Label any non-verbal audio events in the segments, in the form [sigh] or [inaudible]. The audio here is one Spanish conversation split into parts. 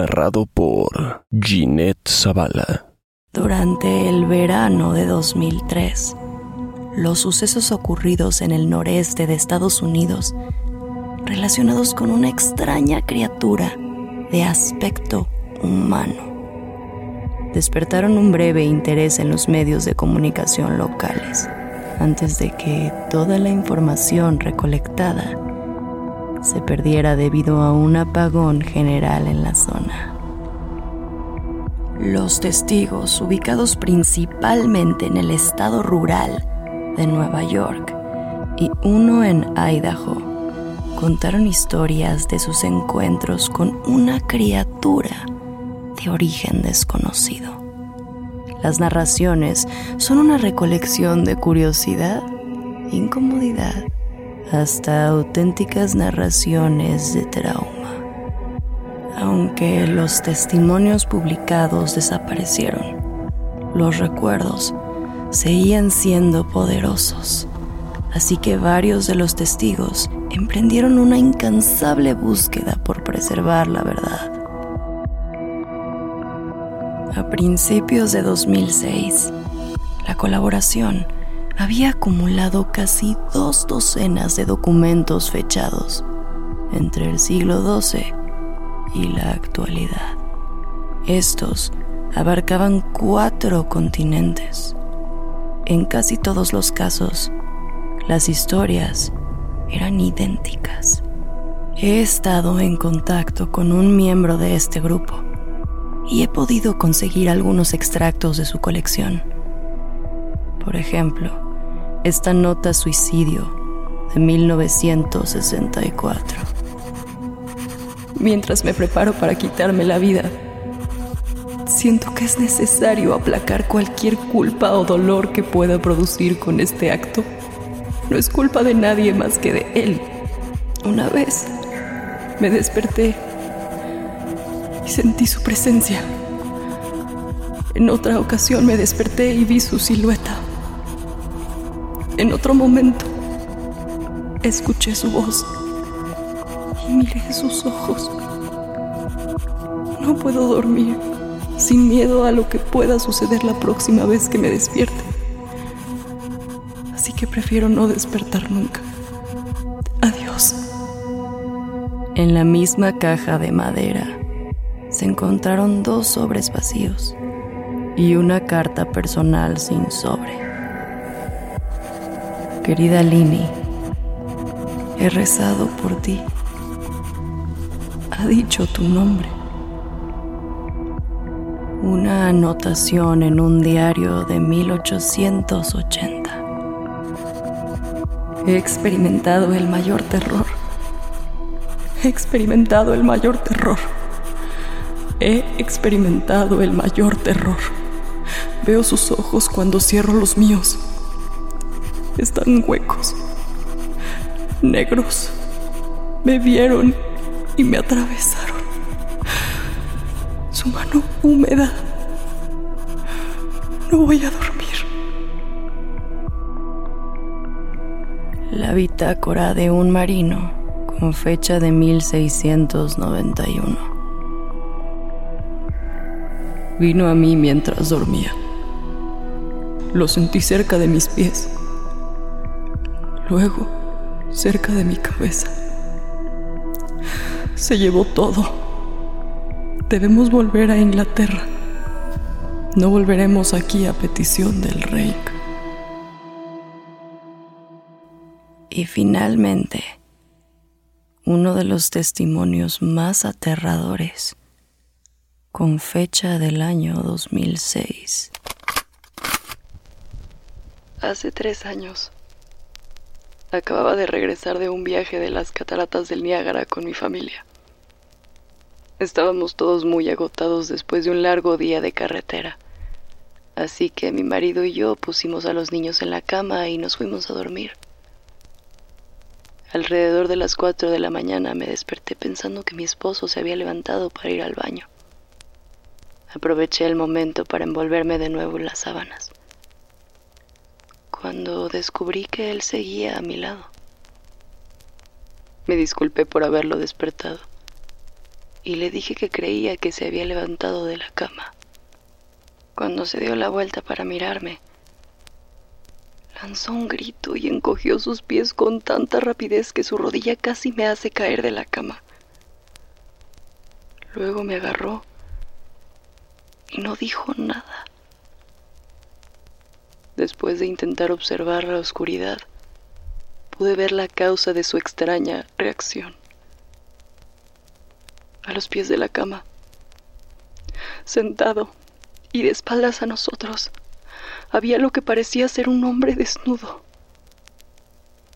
Narrado por Ginette Zavala. Durante el verano de 2003, los sucesos ocurridos en el noreste de Estados Unidos, relacionados con una extraña criatura de aspecto humano, despertaron un breve interés en los medios de comunicación locales, antes de que toda la información recolectada se perdiera debido a un apagón general en la zona. Los testigos, ubicados principalmente en el estado rural de Nueva York y uno en Idaho, contaron historias de sus encuentros con una criatura de origen desconocido. Las narraciones son una recolección de curiosidad, incomodidad, hasta auténticas narraciones de trauma. Aunque los testimonios publicados desaparecieron, los recuerdos seguían siendo poderosos. Así que varios de los testigos emprendieron una incansable búsqueda por preservar la verdad. A principios de 2006, la colaboración había acumulado casi dos docenas de documentos fechados entre el siglo XII y la actualidad. Estos abarcaban cuatro continentes. En casi todos los casos, las historias eran idénticas. He estado en contacto con un miembro de este grupo y he podido conseguir algunos extractos de su colección. Por ejemplo, esta nota suicidio de 1964. Mientras me preparo para quitarme la vida, siento que es necesario aplacar cualquier culpa o dolor que pueda producir con este acto. No es culpa de nadie más que de él. Una vez me desperté y sentí su presencia. En otra ocasión me desperté y vi su silueta. En otro momento escuché su voz y miré sus ojos. No puedo dormir sin miedo a lo que pueda suceder la próxima vez que me despierte. Así que prefiero no despertar nunca. Adiós. En la misma caja de madera se encontraron dos sobres vacíos y una carta personal sin sobre. Querida Lini, he rezado por ti. Ha dicho tu nombre. Una anotación en un diario de 1880. He experimentado el mayor terror. He experimentado el mayor terror. He experimentado el mayor terror. Veo sus ojos cuando cierro los míos. Están huecos, negros. Me vieron y me atravesaron. Su mano húmeda. No voy a dormir. La bitácora de un marino con fecha de 1691. Vino a mí mientras dormía. Lo sentí cerca de mis pies. Luego cerca de mi cabeza. Se llevó todo. Debemos volver a Inglaterra. No volveremos aquí a petición del rey. Y finalmente, uno de los testimonios más aterradores, con fecha del año 2006. Hace tres años, acababa de regresar de un viaje de las cataratas del Niágara con mi familia. Estábamos todos muy agotados después de un largo día de carretera, así que mi marido y yo pusimos a los niños en la cama y nos fuimos a dormir. Alrededor de las cuatro de la mañana me desperté pensando que mi esposo se había levantado para ir al baño. Aproveché el momento para envolverme de nuevo en las sábanas, cuando descubrí que él seguía a mi lado. Me disculpé por haberlo despertado y le dije que creía que se había levantado de la cama. Cuando se dio la vuelta para mirarme, lanzó un grito y encogió sus pies con tanta rapidez que su rodilla casi me hace caer de la cama. Luego me agarró y no dijo nada. Después de intentar observar la oscuridad, pude ver la causa de su extraña reacción. A los pies de la cama, sentado y de espaldas a nosotros, había lo que parecía ser un hombre desnudo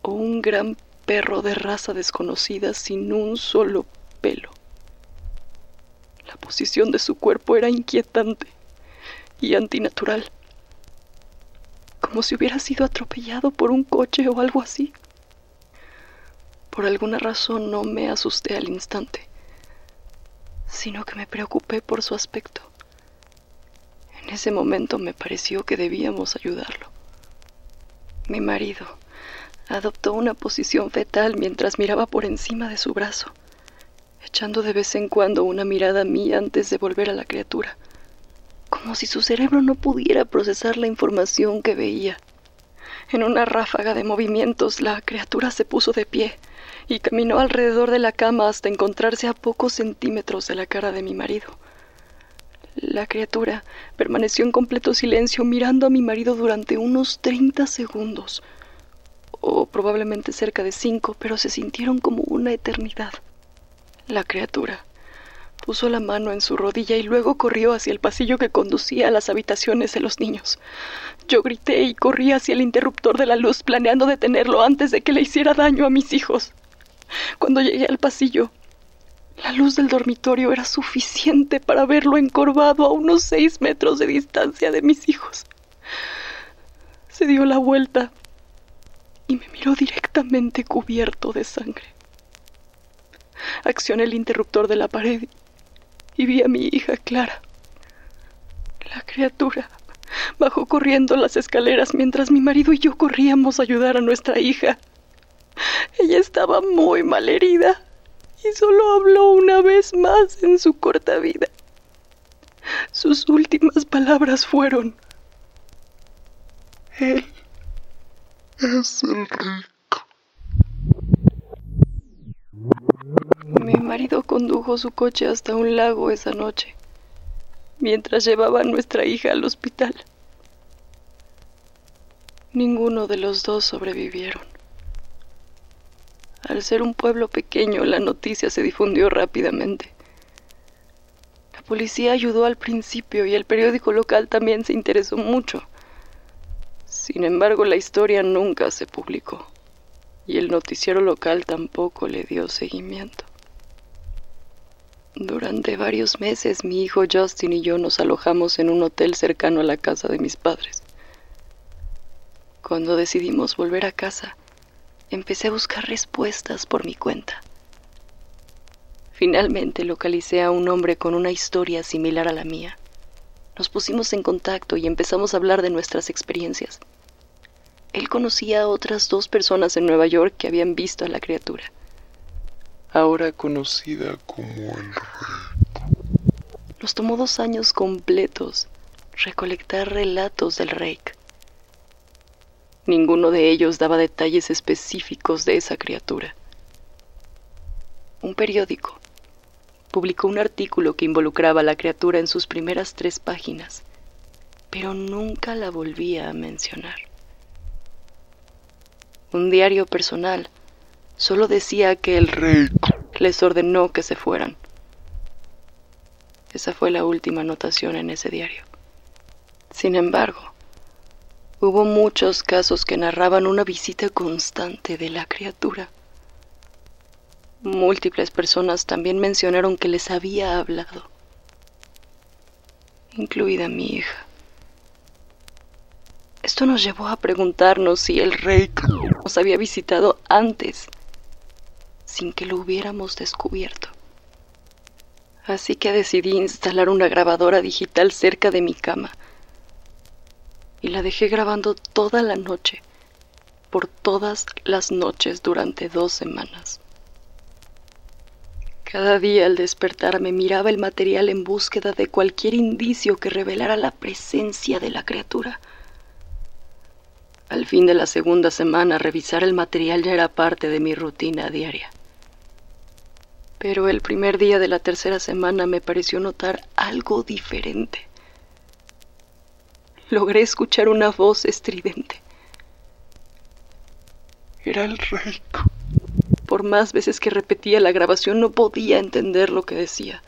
o un gran perro de raza desconocida sin un solo pelo. La posición de su cuerpo era inquietante y antinatural, como si hubiera sido atropellado por un coche o algo así. Por alguna razón no me asusté al instante, sino que me preocupé por su aspecto. En ese momento me pareció que debíamos ayudarlo. Mi marido adoptó una posición fetal mientras miraba por encima de su brazo, echando de vez en cuando una mirada a mí antes de volver a la criatura, como si su cerebro no pudiera procesar la información que veía. En una ráfaga de movimientos, la criatura se puso de pie y caminó alrededor de la cama hasta encontrarse a pocos centímetros de la cara de mi marido. La criatura permaneció en completo silencio mirando a mi marido durante unos 30 segundos, o probablemente cerca de cinco, pero se sintieron como una eternidad. La criatura puso la mano en su rodilla y luego corrió hacia el pasillo que conducía a las habitaciones de los niños. Yo grité y corrí hacia el interruptor de la luz, planeando detenerlo antes de que le hiciera daño a mis hijos. Cuando llegué al pasillo, la luz del dormitorio era suficiente para verlo encorvado a unos seis metros de distancia de mis hijos. Se dio la vuelta y me miró directamente cubierto de sangre. Accioné el interruptor de la pared y vi a mi hija Clara. La criatura bajó corriendo las escaleras mientras mi marido y yo corríamos a ayudar a nuestra hija. Ella estaba muy mal herida y solo habló una vez más en su corta vida. Sus últimas palabras fueron, Él es el rico. Marido condujo su coche hasta un lago esa noche, mientras llevaba a nuestra hija al hospital. Ninguno de los dos sobrevivieron. Al ser un pueblo pequeño, la noticia se difundió rápidamente. La policía ayudó al principio y el periódico local también se interesó mucho. Sin embargo, la historia nunca se publicó y el noticiero local tampoco le dio seguimiento. Durante varios meses mi hijo Justin y yo nos alojamos en un hotel cercano a la casa de mis padres. Cuando decidimos volver a casa, empecé a buscar respuestas por mi cuenta. Finalmente localicé a un hombre con una historia similar a la mía. Nos pusimos en contacto y empezamos a hablar de nuestras experiencias. Él conocía a otras dos personas en Nueva York que habían visto a la criatura. Ahora conocida como el rey. Nos tomó dos años completos recolectar relatos del rey. Ninguno de ellos daba detalles específicos de esa criatura. Un periódico publicó un artículo que involucraba a la criatura en sus primeras tres páginas, pero nunca la volvía a mencionar. Un diario personal solo decía que el rey les ordenó que se fueran. Esa fue la última anotación en ese diario. Sin embargo, hubo muchos casos que narraban una visita constante de la criatura. Múltiples personas también mencionaron que les había hablado, incluida mi hija. Esto nos llevó a preguntarnos si el rey nos había visitado antes, sin que lo hubiéramos descubierto. Así que decidí instalar una grabadora digital cerca de mi cama y la dejé grabando toda la noche, por todas las noches durante dos semanas. Cada día al despertarme miraba el material en búsqueda de cualquier indicio que revelara la presencia de la criatura. Al fin de la segunda semana, revisar el material ya era parte de mi rutina diaria. Pero el primer día de la tercera semana me pareció notar algo diferente. Logré escuchar una voz estridente. Era el rey. Por más veces que repetía la grabación no podía entender lo que decía.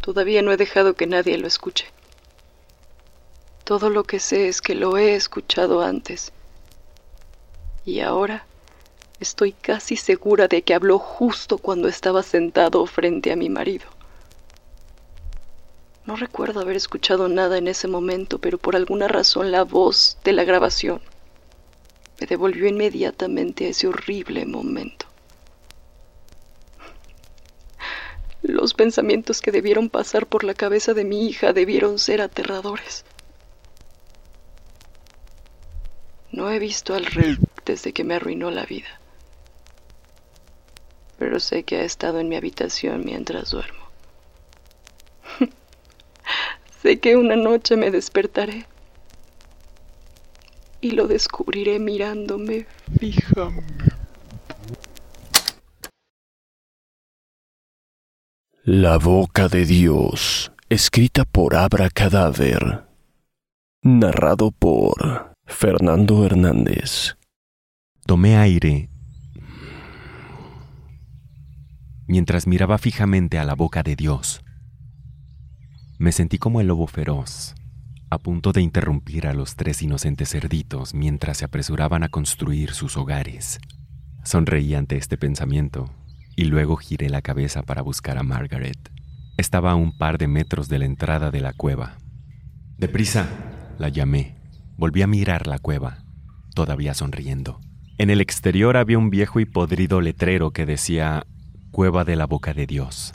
Todavía no he dejado que nadie lo escuche. Todo lo que sé es que lo he escuchado antes. Y ahora estoy casi segura de que habló justo cuando estaba sentado frente a mi marido. No recuerdo haber escuchado nada en ese momento, pero por alguna razón la voz de la grabación me devolvió inmediatamente a ese horrible momento. Los pensamientos que debieron pasar por la cabeza de mi hija debieron ser aterradores. No he visto al rey desde que me arruinó la vida. Pero sé que ha estado en mi habitación mientras duermo. [laughs] sé que una noche me despertaré y lo descubriré mirándome fijamente. La boca de Dios, escrita por Abra Cadáver, narrado por Fernando Hernández. Tomé aire mientras miraba fijamente a la boca de Dios. Me sentí como el lobo feroz, a punto de interrumpir a los tres inocentes cerditos mientras se apresuraban a construir sus hogares. Sonreí ante este pensamiento y luego giré la cabeza para buscar a Margaret. Estaba a un par de metros de la entrada de la cueva. Deprisa, la llamé. Volví a mirar la cueva, todavía sonriendo. En el exterior había un viejo y podrido letrero que decía Cueva de la Boca de Dios,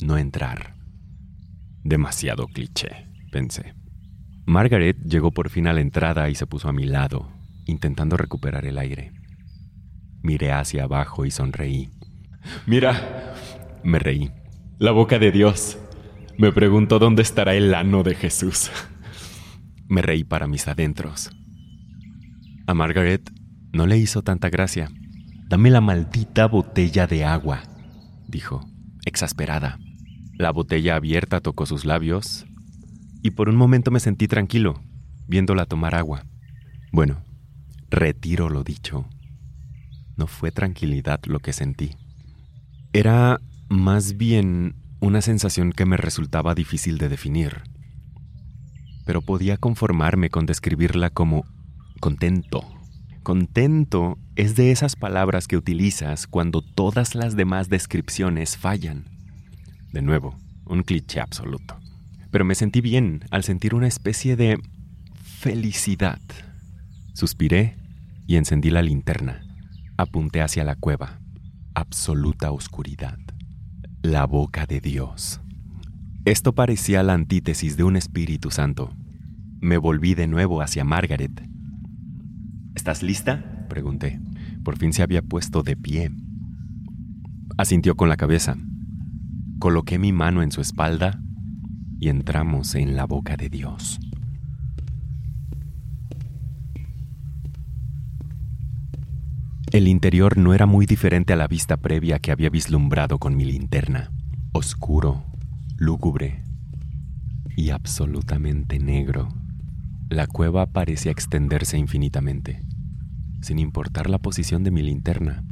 no entrar. Demasiado cliché, pensé. Margaret llegó por fin a la entrada y se puso a mi lado, intentando recuperar el aire. Miré hacia abajo y sonreí. Mira, me reí. La boca de Dios. Me preguntó dónde estará el ano de Jesús. Me reí para mis adentros. A Margaret no le hizo tanta gracia. Dame la maldita botella de agua, dijo, exasperada. La botella abierta tocó sus labios y por un momento me sentí tranquilo, viéndola tomar agua. Bueno, retiro lo dicho. No fue tranquilidad lo que sentí. Era más bien una sensación que me resultaba difícil de definir pero podía conformarme con describirla como contento. Contento es de esas palabras que utilizas cuando todas las demás descripciones fallan. De nuevo, un cliché absoluto. Pero me sentí bien al sentir una especie de felicidad. Suspiré y encendí la linterna. Apunté hacia la cueva. Absoluta oscuridad. La boca de Dios. Esto parecía la antítesis de un Espíritu Santo. Me volví de nuevo hacia Margaret. ¿Estás lista? pregunté. Por fin se había puesto de pie. Asintió con la cabeza. Coloqué mi mano en su espalda y entramos en la boca de Dios. El interior no era muy diferente a la vista previa que había vislumbrado con mi linterna. Oscuro, lúgubre y absolutamente negro. La cueva parecía extenderse infinitamente, sin importar la posición de mi linterna.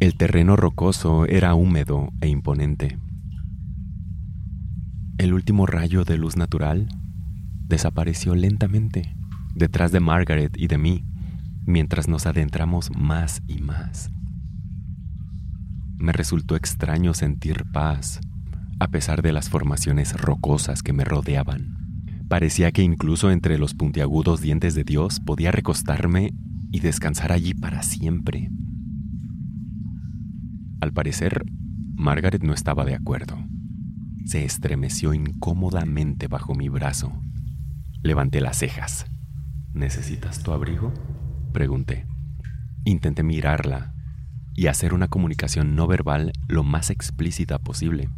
El terreno rocoso era húmedo e imponente. El último rayo de luz natural desapareció lentamente detrás de Margaret y de mí mientras nos adentramos más y más. Me resultó extraño sentir paz a pesar de las formaciones rocosas que me rodeaban. Parecía que incluso entre los puntiagudos dientes de Dios podía recostarme y descansar allí para siempre. Al parecer, Margaret no estaba de acuerdo. Se estremeció incómodamente bajo mi brazo. Levanté las cejas. ¿Necesitas tu abrigo? Pregunté. Intenté mirarla y hacer una comunicación no verbal lo más explícita posible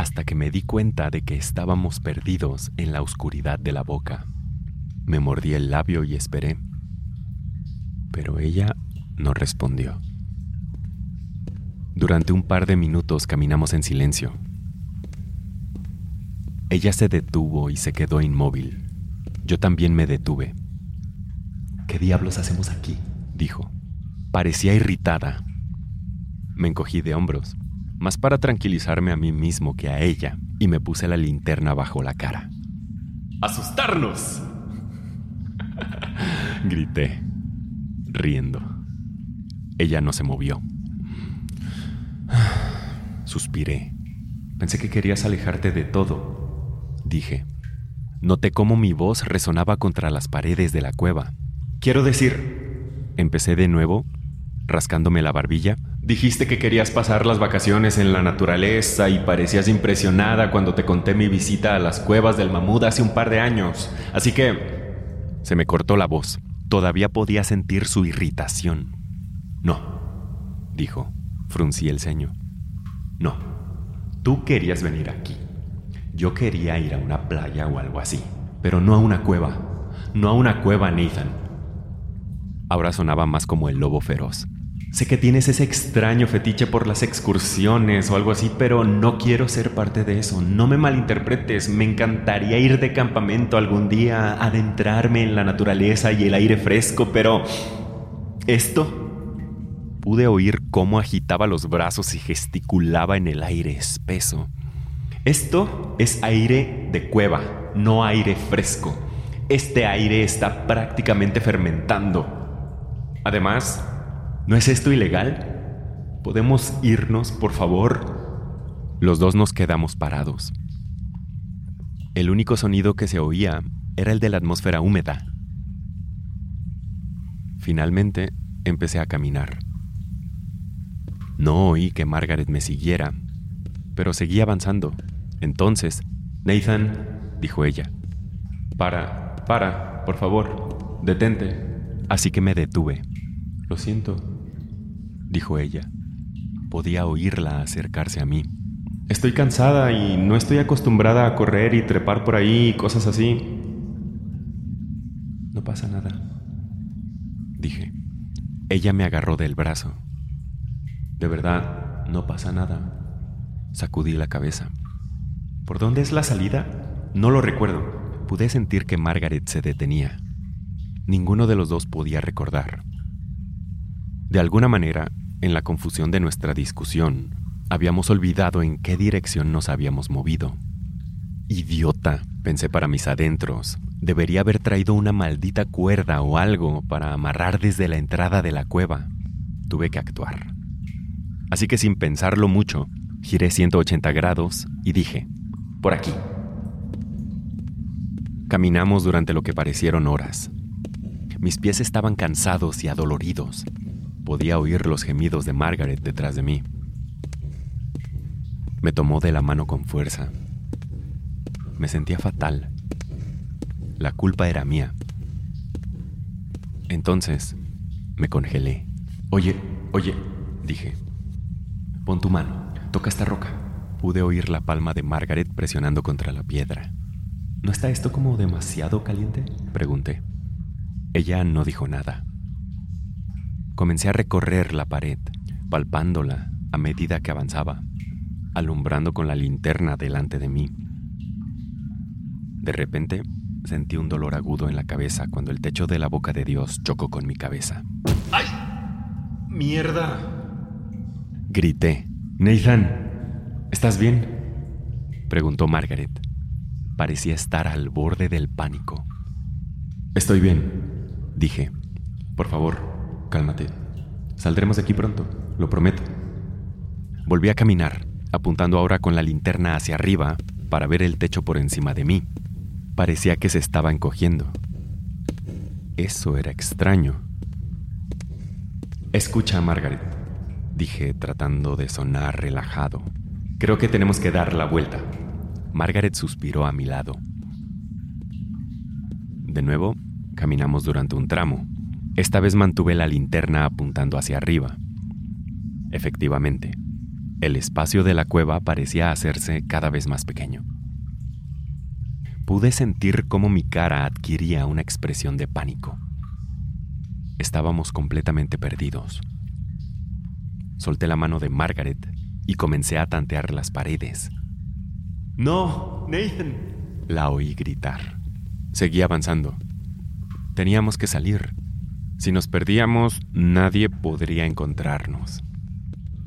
hasta que me di cuenta de que estábamos perdidos en la oscuridad de la boca. Me mordí el labio y esperé, pero ella no respondió. Durante un par de minutos caminamos en silencio. Ella se detuvo y se quedó inmóvil. Yo también me detuve. ¿Qué diablos hacemos aquí? dijo. Parecía irritada. Me encogí de hombros más para tranquilizarme a mí mismo que a ella, y me puse la linterna bajo la cara. ¡Asustarnos! [laughs] Grité, riendo. Ella no se movió. Suspiré. Pensé que querías alejarte de todo, dije. Noté cómo mi voz resonaba contra las paredes de la cueva. Quiero decir, empecé de nuevo, rascándome la barbilla, Dijiste que querías pasar las vacaciones en la naturaleza y parecías impresionada cuando te conté mi visita a las cuevas del mamut hace un par de años. Así que... Se me cortó la voz. Todavía podía sentir su irritación. No, dijo. Fruncí el ceño. No, tú querías venir aquí. Yo quería ir a una playa o algo así, pero no a una cueva. No a una cueva, Nathan. Ahora sonaba más como el lobo feroz. Sé que tienes ese extraño fetiche por las excursiones o algo así, pero no quiero ser parte de eso. No me malinterpretes. Me encantaría ir de campamento algún día, adentrarme en la naturaleza y el aire fresco, pero... Esto... Pude oír cómo agitaba los brazos y gesticulaba en el aire espeso. Esto es aire de cueva, no aire fresco. Este aire está prácticamente fermentando. Además, ¿No es esto ilegal? ¿Podemos irnos, por favor? Los dos nos quedamos parados. El único sonido que se oía era el de la atmósfera húmeda. Finalmente empecé a caminar. No oí que Margaret me siguiera, pero seguí avanzando. Entonces, Nathan, dijo ella, para, para, por favor, detente. Así que me detuve. Lo siento, dijo ella. Podía oírla acercarse a mí. Estoy cansada y no estoy acostumbrada a correr y trepar por ahí y cosas así. No pasa nada, dije. Ella me agarró del brazo. De verdad, no pasa nada. Sacudí la cabeza. ¿Por dónde es la salida? No lo recuerdo. Pude sentir que Margaret se detenía. Ninguno de los dos podía recordar. De alguna manera, en la confusión de nuestra discusión, habíamos olvidado en qué dirección nos habíamos movido. Idiota, pensé para mis adentros. Debería haber traído una maldita cuerda o algo para amarrar desde la entrada de la cueva. Tuve que actuar. Así que sin pensarlo mucho, giré 180 grados y dije, por aquí. Caminamos durante lo que parecieron horas. Mis pies estaban cansados y adoloridos, Podía oír los gemidos de Margaret detrás de mí. Me tomó de la mano con fuerza. Me sentía fatal. La culpa era mía. Entonces, me congelé. Oye, oye, dije. Pon tu mano, toca esta roca. Pude oír la palma de Margaret presionando contra la piedra. ¿No está esto como demasiado caliente? Pregunté. Ella no dijo nada. Comencé a recorrer la pared, palpándola a medida que avanzaba, alumbrando con la linterna delante de mí. De repente, sentí un dolor agudo en la cabeza cuando el techo de la boca de Dios chocó con mi cabeza. ¡Ay! ¡Mierda! Grité. Nathan, ¿estás bien? Preguntó Margaret. Parecía estar al borde del pánico. Estoy bien, dije. Por favor, cálmate. Saldremos de aquí pronto, lo prometo. Volví a caminar, apuntando ahora con la linterna hacia arriba para ver el techo por encima de mí. Parecía que se estaba encogiendo. Eso era extraño. Escucha, Margaret, dije tratando de sonar relajado. Creo que tenemos que dar la vuelta. Margaret suspiró a mi lado. De nuevo, caminamos durante un tramo. Esta vez mantuve la linterna apuntando hacia arriba. Efectivamente, el espacio de la cueva parecía hacerse cada vez más pequeño. Pude sentir cómo mi cara adquiría una expresión de pánico. Estábamos completamente perdidos. Solté la mano de Margaret y comencé a tantear las paredes. No, Nathan. La oí gritar. Seguí avanzando. Teníamos que salir. Si nos perdíamos, nadie podría encontrarnos.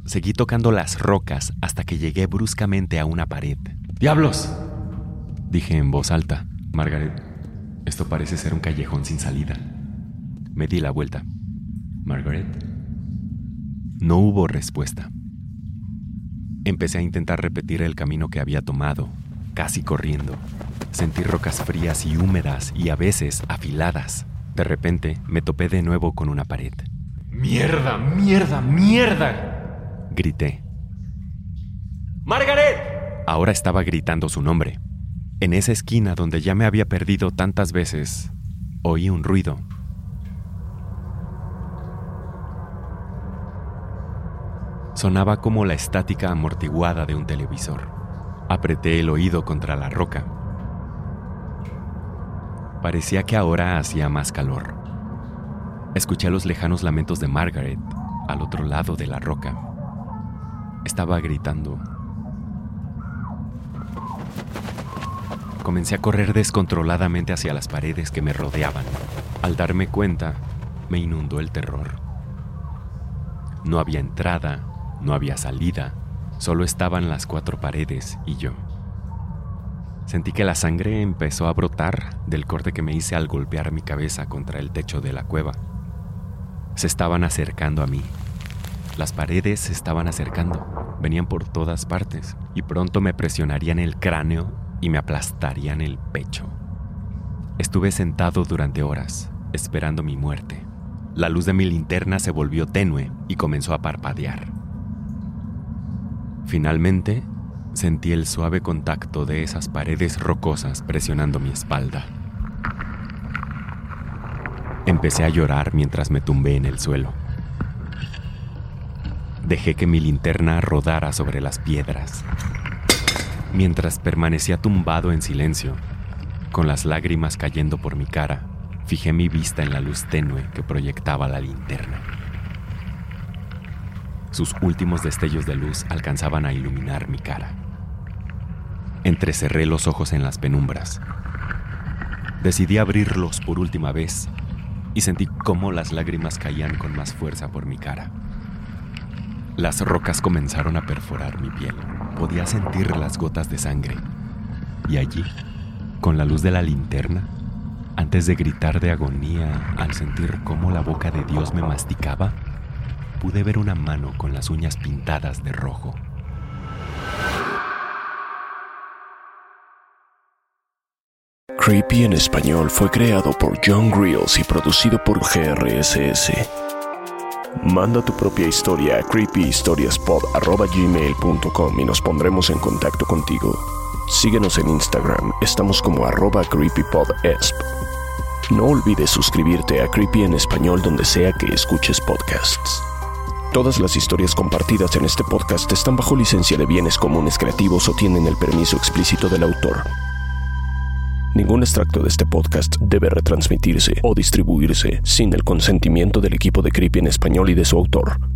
Seguí tocando las rocas hasta que llegué bruscamente a una pared. ¡Diablos! Dije en voz alta. Margaret, esto parece ser un callejón sin salida. Me di la vuelta. Margaret. No hubo respuesta. Empecé a intentar repetir el camino que había tomado, casi corriendo. Sentí rocas frías y húmedas y a veces afiladas. De repente me topé de nuevo con una pared. ¡Mierda, mierda, mierda! Grité. ¡Margaret! Ahora estaba gritando su nombre. En esa esquina donde ya me había perdido tantas veces, oí un ruido. Sonaba como la estática amortiguada de un televisor. Apreté el oído contra la roca. Parecía que ahora hacía más calor. Escuché los lejanos lamentos de Margaret al otro lado de la roca. Estaba gritando. Comencé a correr descontroladamente hacia las paredes que me rodeaban. Al darme cuenta, me inundó el terror. No había entrada, no había salida, solo estaban las cuatro paredes y yo. Sentí que la sangre empezó a brotar del corte que me hice al golpear mi cabeza contra el techo de la cueva. Se estaban acercando a mí. Las paredes se estaban acercando, venían por todas partes y pronto me presionarían el cráneo y me aplastarían el pecho. Estuve sentado durante horas, esperando mi muerte. La luz de mi linterna se volvió tenue y comenzó a parpadear. Finalmente, sentí el suave contacto de esas paredes rocosas presionando mi espalda. Empecé a llorar mientras me tumbé en el suelo. Dejé que mi linterna rodara sobre las piedras. Mientras permanecía tumbado en silencio, con las lágrimas cayendo por mi cara, fijé mi vista en la luz tenue que proyectaba la linterna. Sus últimos destellos de luz alcanzaban a iluminar mi cara. Entrecerré los ojos en las penumbras. Decidí abrirlos por última vez y sentí cómo las lágrimas caían con más fuerza por mi cara. Las rocas comenzaron a perforar mi piel. Podía sentir las gotas de sangre. Y allí, con la luz de la linterna, antes de gritar de agonía al sentir cómo la boca de Dios me masticaba, pude ver una mano con las uñas pintadas de rojo. Creepy en español fue creado por John Grills y producido por GRSS. Manda tu propia historia a creepyhistoriaspod.gmail.com y nos pondremos en contacto contigo. Síguenos en Instagram, estamos como arroba creepypodesp. No olvides suscribirte a Creepy en español donde sea que escuches podcasts. Todas las historias compartidas en este podcast están bajo licencia de bienes comunes creativos o tienen el permiso explícito del autor. Ningún extracto de este podcast debe retransmitirse o distribuirse sin el consentimiento del equipo de Creepy en español y de su autor.